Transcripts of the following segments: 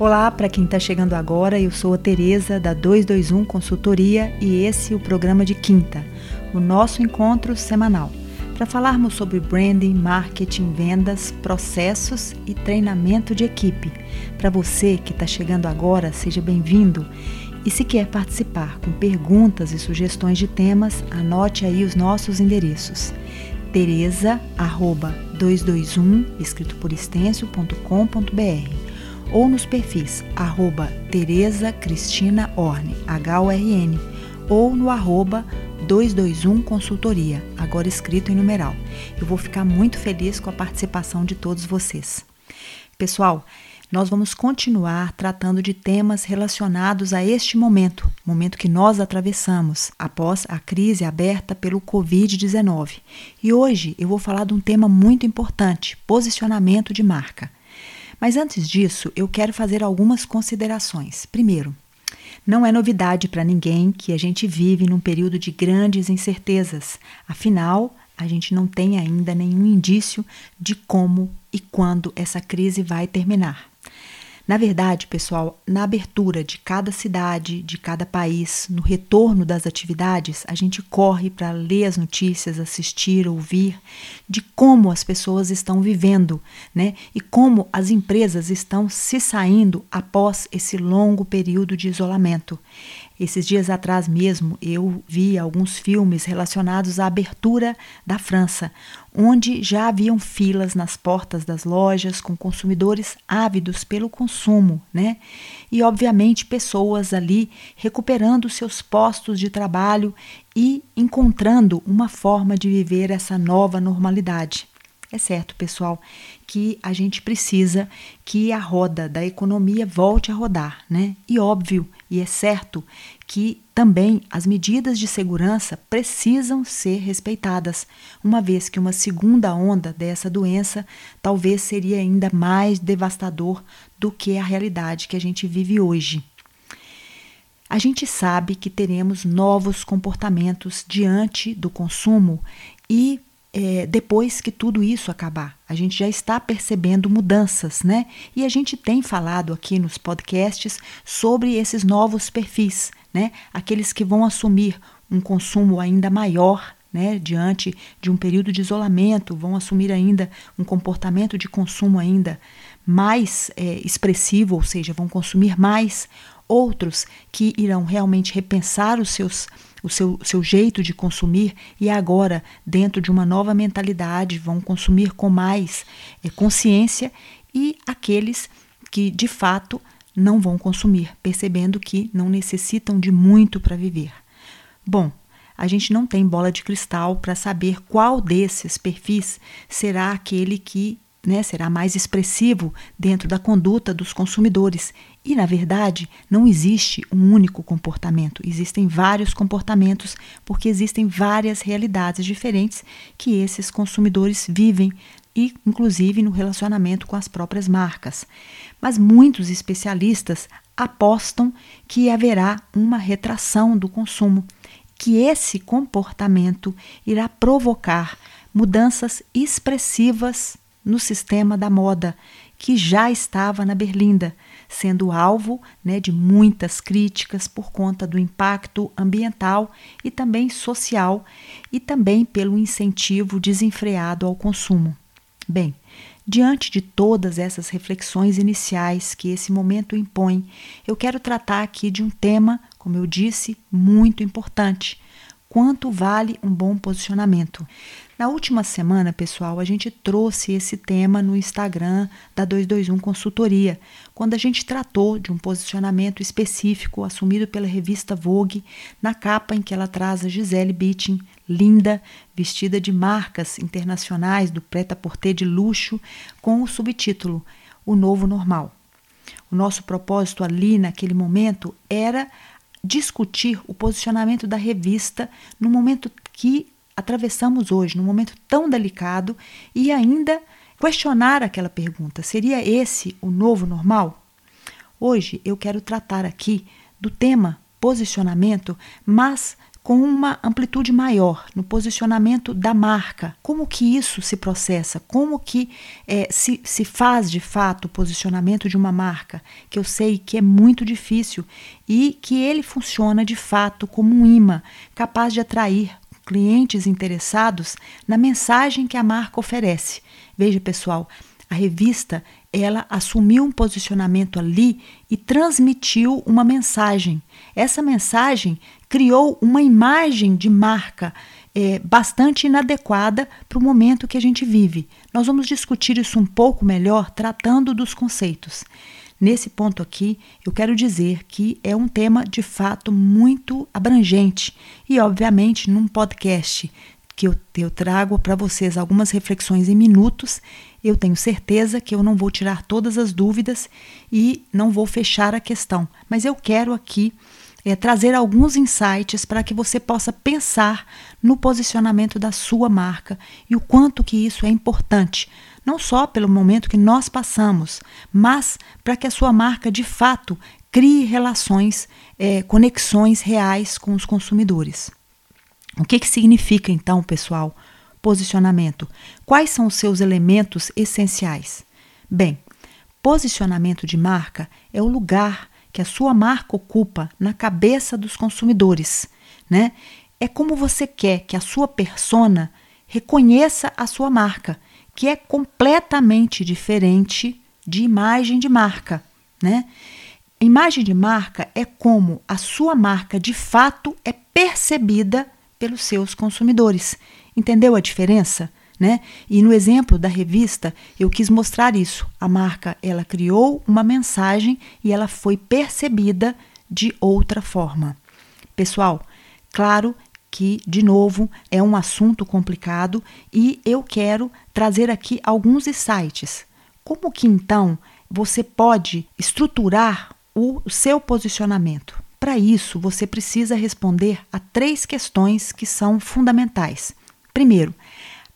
Olá, para quem está chegando agora, eu sou a Tereza da 221 Consultoria e esse é o programa de quinta, o nosso encontro semanal, para falarmos sobre branding, marketing, vendas, processos e treinamento de equipe. Para você que está chegando agora, seja bem-vindo. E se quer participar com perguntas e sugestões de temas, anote aí os nossos endereços. tereza@221 escrito por ou nos perfis arroba Tereza Cristina Orne, H-O-R-N, ou no arroba 221 Consultoria, agora escrito em numeral. Eu vou ficar muito feliz com a participação de todos vocês. Pessoal, nós vamos continuar tratando de temas relacionados a este momento, momento que nós atravessamos após a crise aberta pelo Covid-19. E hoje eu vou falar de um tema muito importante: posicionamento de marca. Mas antes disso, eu quero fazer algumas considerações. Primeiro, não é novidade para ninguém que a gente vive num período de grandes incertezas. Afinal, a gente não tem ainda nenhum indício de como e quando essa crise vai terminar. Na verdade, pessoal, na abertura de cada cidade, de cada país, no retorno das atividades, a gente corre para ler as notícias, assistir, ouvir de como as pessoas estão vivendo, né? E como as empresas estão se saindo após esse longo período de isolamento. Esses dias atrás mesmo eu vi alguns filmes relacionados à abertura da França, onde já haviam filas nas portas das lojas com consumidores ávidos pelo consumo, né? E obviamente pessoas ali recuperando seus postos de trabalho e encontrando uma forma de viver essa nova normalidade. É certo, pessoal, que a gente precisa que a roda da economia volte a rodar, né? E óbvio, e é certo que também as medidas de segurança precisam ser respeitadas, uma vez que uma segunda onda dessa doença talvez seria ainda mais devastador do que a realidade que a gente vive hoje. A gente sabe que teremos novos comportamentos diante do consumo e é, depois que tudo isso acabar. A gente já está percebendo mudanças, né? E a gente tem falado aqui nos podcasts sobre esses novos perfis, né? Aqueles que vão assumir um consumo ainda maior. Né, diante de um período de isolamento, vão assumir ainda um comportamento de consumo ainda mais é, expressivo, ou seja, vão consumir mais. Outros que irão realmente repensar os seus o seu, seu jeito de consumir e agora, dentro de uma nova mentalidade, vão consumir com mais é, consciência e aqueles que de fato não vão consumir, percebendo que não necessitam de muito para viver. Bom, a gente não tem bola de cristal para saber qual desses perfis será aquele que né, será mais expressivo dentro da conduta dos consumidores. E, na verdade, não existe um único comportamento, existem vários comportamentos, porque existem várias realidades diferentes que esses consumidores vivem, e inclusive no relacionamento com as próprias marcas. Mas muitos especialistas apostam que haverá uma retração do consumo, que esse comportamento irá provocar mudanças expressivas no sistema da moda, que já estava na Berlinda, sendo alvo né, de muitas críticas por conta do impacto ambiental e também social, e também pelo incentivo desenfreado ao consumo. Bem, diante de todas essas reflexões iniciais que esse momento impõe, eu quero tratar aqui de um tema, como eu disse, muito importante. Quanto vale um bom posicionamento? Na última semana, pessoal, a gente trouxe esse tema no Instagram da 221 Consultoria, quando a gente tratou de um posicionamento específico assumido pela revista Vogue, na capa em que ela traz a Gisele Bündchen, linda, vestida de marcas internacionais do preta-porter de luxo, com o subtítulo O Novo Normal. O nosso propósito ali naquele momento era discutir o posicionamento da revista no momento que atravessamos hoje, num momento tão delicado, e ainda questionar aquela pergunta: seria esse o novo normal? Hoje eu quero tratar aqui do tema posicionamento, mas com uma amplitude maior no posicionamento da marca. Como que isso se processa? Como que é, se, se faz de fato o posicionamento de uma marca? Que eu sei que é muito difícil e que ele funciona de fato como um imã, capaz de atrair clientes interessados na mensagem que a marca oferece. Veja, pessoal, a revista ela assumiu um posicionamento ali e transmitiu uma mensagem. Essa mensagem criou uma imagem de marca é, bastante inadequada para o momento que a gente vive. Nós vamos discutir isso um pouco melhor tratando dos conceitos. Nesse ponto aqui, eu quero dizer que é um tema de fato muito abrangente e, obviamente, num podcast que eu, eu trago para vocês algumas reflexões em minutos, eu tenho certeza que eu não vou tirar todas as dúvidas e não vou fechar a questão, mas eu quero aqui é, trazer alguns insights para que você possa pensar no posicionamento da sua marca e o quanto que isso é importante, não só pelo momento que nós passamos, mas para que a sua marca de fato crie relações, é, conexões reais com os consumidores. O que, que significa então, pessoal, posicionamento? Quais são os seus elementos essenciais? Bem, posicionamento de marca é o lugar que a sua marca ocupa na cabeça dos consumidores, né? É como você quer que a sua persona reconheça a sua marca, que é completamente diferente de imagem de marca, né? Imagem de marca é como a sua marca de fato é percebida pelos seus consumidores. Entendeu a diferença? Né? E no exemplo da revista, eu quis mostrar isso. A marca, ela criou uma mensagem e ela foi percebida de outra forma. Pessoal, claro que, de novo, é um assunto complicado e eu quero trazer aqui alguns insights. Como que então você pode estruturar o seu posicionamento? Para isso, você precisa responder a três questões que são fundamentais. Primeiro,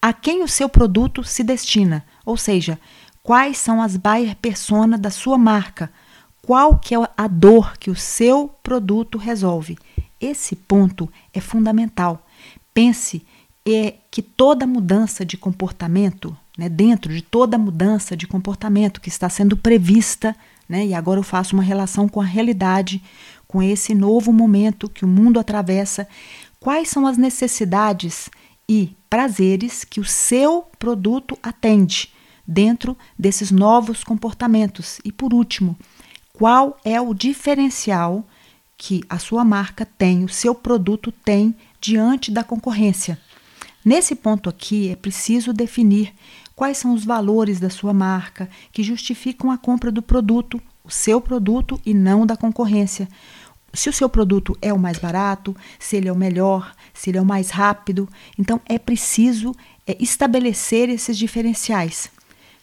a quem o seu produto se destina, ou seja, quais são as buyer persona da sua marca, qual que é a dor que o seu produto resolve. Esse ponto é fundamental. Pense é que toda mudança de comportamento, né, dentro de toda mudança de comportamento que está sendo prevista, né, e agora eu faço uma relação com a realidade, com esse novo momento que o mundo atravessa, quais são as necessidades e prazeres que o seu produto atende dentro desses novos comportamentos. E por último, qual é o diferencial que a sua marca tem, o seu produto tem diante da concorrência? Nesse ponto aqui é preciso definir quais são os valores da sua marca que justificam a compra do produto, o seu produto e não da concorrência se o seu produto é o mais barato, se ele é o melhor, se ele é o mais rápido. Então é preciso é, estabelecer esses diferenciais.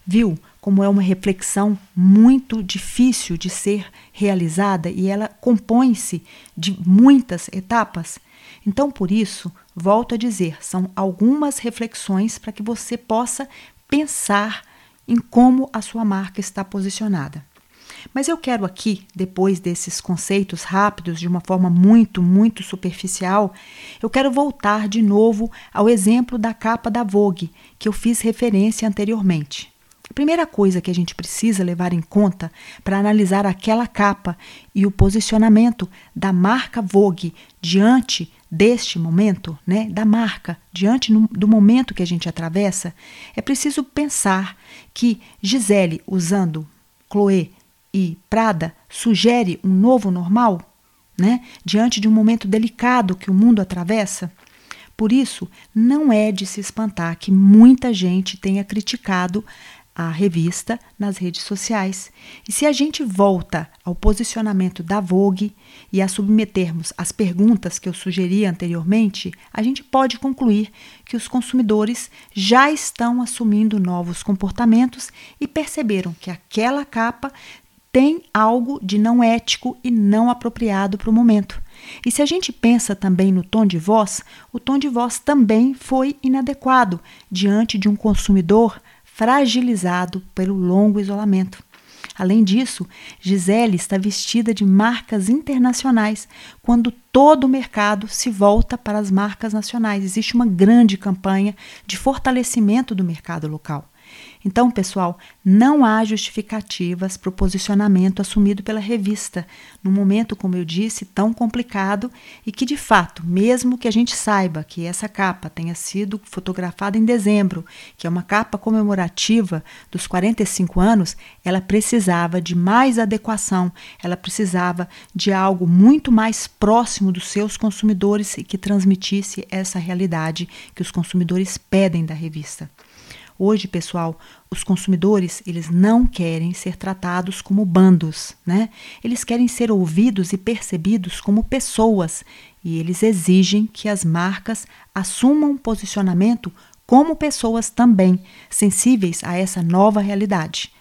Viu como é uma reflexão muito difícil de ser realizada e ela compõe-se de muitas etapas? Então, por isso, volto a dizer, são algumas reflexões para que você possa pensar em como a sua marca está posicionada. Mas eu quero aqui, depois desses conceitos rápidos, de uma forma muito, muito superficial, eu quero voltar de novo ao exemplo da capa da Vogue, que eu fiz referência anteriormente. A primeira coisa que a gente precisa levar em conta para analisar aquela capa e o posicionamento da marca Vogue diante deste momento, né, da marca, diante do momento que a gente atravessa, é preciso pensar que Gisele usando Chloé e Prada sugere um novo normal, né? diante de um momento delicado que o mundo atravessa? Por isso, não é de se espantar que muita gente tenha criticado a revista nas redes sociais. E se a gente volta ao posicionamento da Vogue e a submetermos as perguntas que eu sugeri anteriormente, a gente pode concluir que os consumidores já estão assumindo novos comportamentos e perceberam que aquela capa tem algo de não ético e não apropriado para o momento. E se a gente pensa também no tom de voz, o tom de voz também foi inadequado diante de um consumidor fragilizado pelo longo isolamento. Além disso, Gisele está vestida de marcas internacionais, quando todo o mercado se volta para as marcas nacionais. Existe uma grande campanha de fortalecimento do mercado local. Então, pessoal, não há justificativas para o posicionamento assumido pela revista, num momento, como eu disse, tão complicado e que, de fato, mesmo que a gente saiba que essa capa tenha sido fotografada em dezembro, que é uma capa comemorativa dos 45 anos, ela precisava de mais adequação, ela precisava de algo muito mais próximo dos seus consumidores e que transmitisse essa realidade que os consumidores pedem da revista. Hoje, pessoal, os consumidores, eles não querem ser tratados como bandos, né? Eles querem ser ouvidos e percebidos como pessoas, e eles exigem que as marcas assumam um posicionamento como pessoas também, sensíveis a essa nova realidade.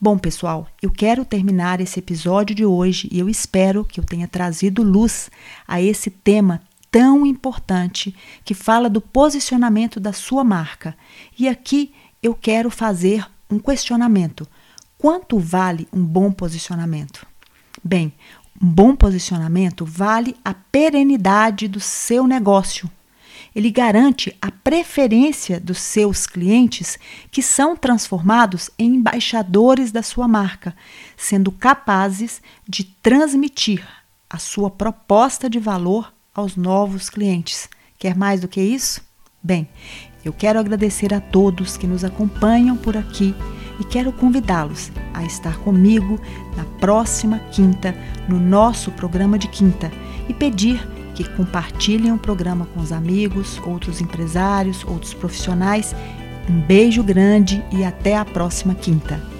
Bom, pessoal, eu quero terminar esse episódio de hoje e eu espero que eu tenha trazido luz a esse tema tão importante que fala do posicionamento da sua marca. E aqui eu quero fazer um questionamento: quanto vale um bom posicionamento? Bem, um bom posicionamento vale a perenidade do seu negócio. Ele garante a preferência dos seus clientes que são transformados em embaixadores da sua marca, sendo capazes de transmitir a sua proposta de valor aos novos clientes. Quer mais do que isso? Bem, eu quero agradecer a todos que nos acompanham por aqui e quero convidá-los a estar comigo na próxima quinta, no nosso programa de quinta, e pedir que compartilhem o programa com os amigos, outros empresários, outros profissionais. Um beijo grande e até a próxima quinta.